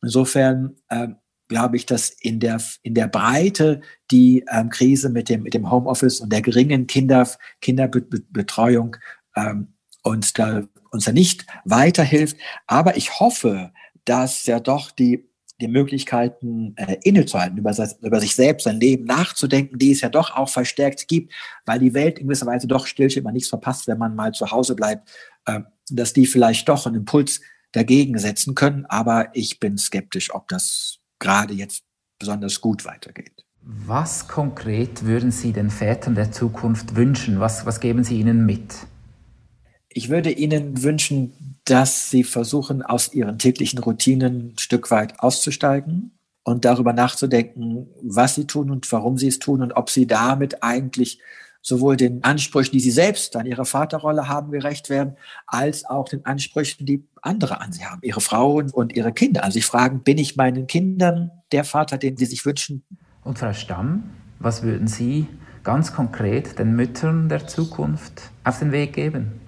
Insofern ähm, glaube ich, dass in der, in der Breite die ähm, Krise mit dem, mit dem Homeoffice und der geringen Kinder, Kinderbetreuung ähm, uns, da, uns da nicht weiterhilft. Aber ich hoffe, dass ja doch die die Möglichkeiten äh, innezuhalten, über, über sich selbst, sein Leben nachzudenken, die es ja doch auch verstärkt gibt, weil die Welt in gewisser Weise doch stillsteht, man nichts verpasst, wenn man mal zu Hause bleibt, äh, dass die vielleicht doch einen Impuls dagegen setzen können. Aber ich bin skeptisch, ob das gerade jetzt besonders gut weitergeht. Was konkret würden Sie den Vätern der Zukunft wünschen? Was, was geben Sie ihnen mit? Ich würde Ihnen wünschen, dass Sie versuchen, aus Ihren täglichen Routinen ein Stück weit auszusteigen und darüber nachzudenken, was Sie tun und warum Sie es tun und ob Sie damit eigentlich sowohl den Ansprüchen, die Sie selbst an Ihre Vaterrolle haben, gerecht werden, als auch den Ansprüchen, die andere an Sie haben, Ihre Frauen und Ihre Kinder. Also Sie fragen, bin ich meinen Kindern der Vater, den Sie sich wünschen? Und Frau Stamm, was würden Sie ganz konkret den Müttern der Zukunft auf den Weg geben?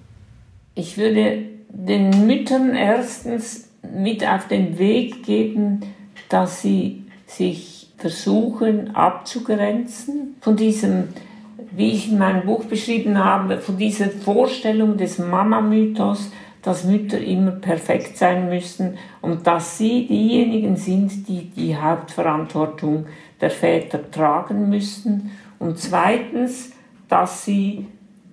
Ich würde den Müttern erstens mit auf den Weg geben, dass sie sich versuchen abzugrenzen von diesem, wie ich in meinem Buch beschrieben habe, von dieser Vorstellung des Mama-Mythos, dass Mütter immer perfekt sein müssen und dass sie diejenigen sind, die die Hauptverantwortung der Väter tragen müssen. Und zweitens, dass sie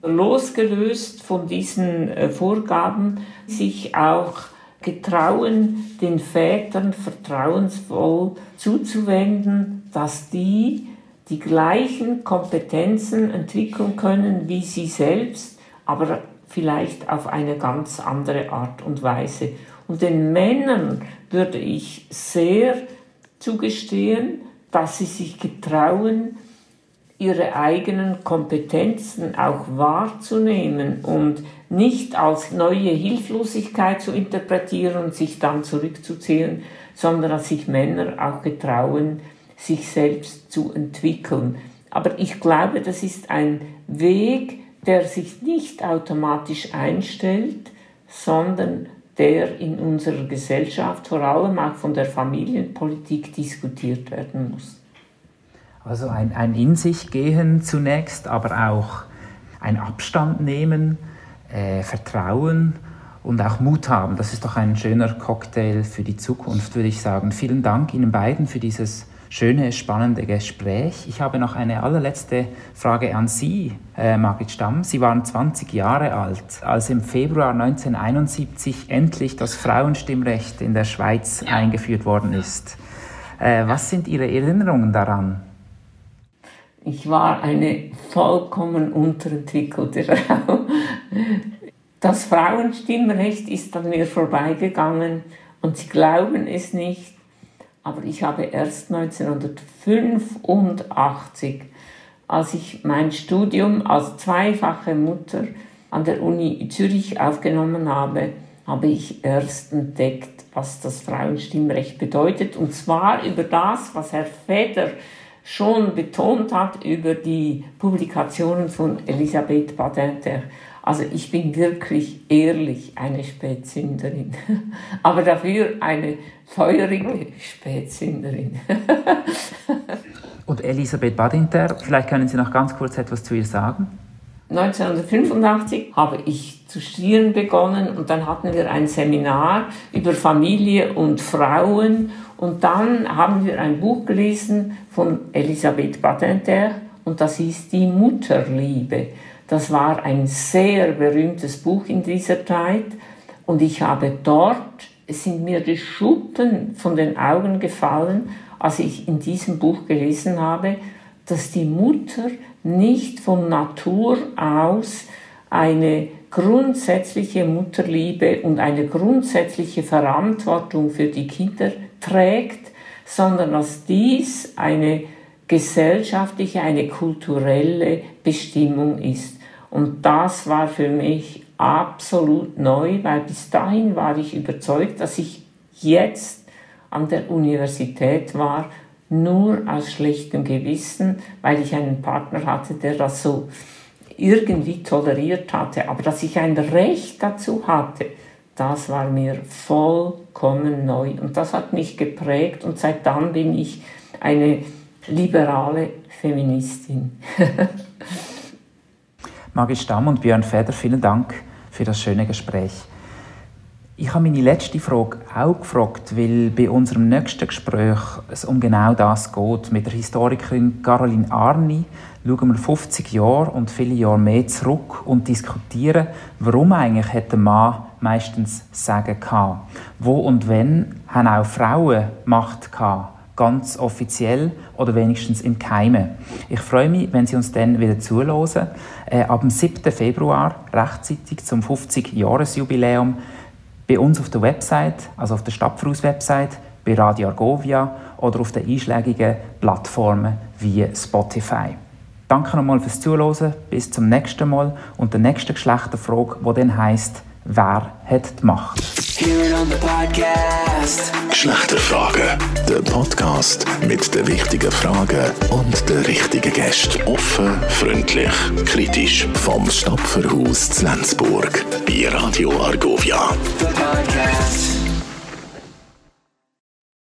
losgelöst von diesen äh, Vorgaben sich auch getrauen, den Vätern vertrauensvoll zuzuwenden, dass die die gleichen Kompetenzen entwickeln können wie sie selbst, aber vielleicht auf eine ganz andere Art und Weise. Und den Männern würde ich sehr zugestehen, dass sie sich getrauen, ihre eigenen Kompetenzen auch wahrzunehmen und nicht als neue Hilflosigkeit zu interpretieren und sich dann zurückzuziehen, sondern dass sich Männer auch getrauen, sich selbst zu entwickeln. Aber ich glaube, das ist ein Weg, der sich nicht automatisch einstellt, sondern der in unserer Gesellschaft, vor allem auch von der Familienpolitik, diskutiert werden muss. Also ein, ein In sich gehen zunächst, aber auch ein Abstand nehmen, äh, Vertrauen und auch Mut haben. Das ist doch ein schöner Cocktail für die Zukunft, würde ich sagen. Vielen Dank Ihnen beiden für dieses schöne, spannende Gespräch. Ich habe noch eine allerletzte Frage an Sie, äh, Margit Stamm. Sie waren 20 Jahre alt, als im Februar 1971 endlich das Frauenstimmrecht in der Schweiz ja. eingeführt worden ist. Äh, was sind Ihre Erinnerungen daran? Ich war eine vollkommen unterentwickelte Frau. Das Frauenstimmrecht ist an mir vorbeigegangen und Sie glauben es nicht, aber ich habe erst 1985, als ich mein Studium als zweifache Mutter an der Uni Zürich aufgenommen habe, habe ich erst entdeckt, was das Frauenstimmrecht bedeutet. Und zwar über das, was Herr Feder schon betont hat über die Publikationen von Elisabeth Badinter. Also ich bin wirklich ehrlich eine Spätsünderin, aber dafür eine feurige Spätsünderin. Und Elisabeth Badinter, vielleicht können Sie noch ganz kurz etwas zu ihr sagen? 1985 habe ich zu studieren begonnen und dann hatten wir ein Seminar über Familie und Frauen und dann haben wir ein Buch gelesen von Elisabeth Badinter und das hieß Die Mutterliebe. Das war ein sehr berühmtes Buch in dieser Zeit und ich habe dort, sind mir die Schuppen von den Augen gefallen, als ich in diesem Buch gelesen habe, dass die Mutter nicht von Natur aus eine grundsätzliche Mutterliebe und eine grundsätzliche Verantwortung für die Kinder trägt, sondern dass dies eine gesellschaftliche, eine kulturelle Bestimmung ist. Und das war für mich absolut neu, weil bis dahin war ich überzeugt, dass ich jetzt an der Universität war, nur aus schlechtem Gewissen, weil ich einen Partner hatte, der das so irgendwie toleriert hatte. Aber dass ich ein Recht dazu hatte, das war mir vollkommen neu. Und das hat mich geprägt und seit dann bin ich eine liberale Feministin. Maggie Stamm und Björn Feder, vielen Dank für das schöne Gespräch. Ich habe meine letzte Frage auch gefragt, weil bei unserem nächsten Gespräch es um genau das geht. Mit der Historikerin Caroline Arni schauen wir 50 Jahre und viele Jahre mehr zurück und diskutieren, warum eigentlich hat der Mann meistens Sagen gehabt. Wo und wenn haben auch Frauen Macht gehabt ganz offiziell oder wenigstens im Keime. Ich freue mich, wenn Sie uns dann wieder zuhören. Äh, ab dem 7. Februar, rechtzeitig zum 50-Jahres-Jubiläum, bei uns auf der Website, also auf der Stadtfrus-Website, bei Radio Argovia oder auf den einschlägigen Plattformen wie Spotify. Danke nochmal fürs Zuhören. Bis zum nächsten Mal und der nächsten Geschlechterfrage, die dann heisst, wer hat die Macht? Geschlechterfragen. Der Podcast mit den wichtigen Fragen und den richtigen Gästen. Offen, freundlich, kritisch. Vom Stapferhaus zu Lenzburg. Bei Radio Argovia. The podcast.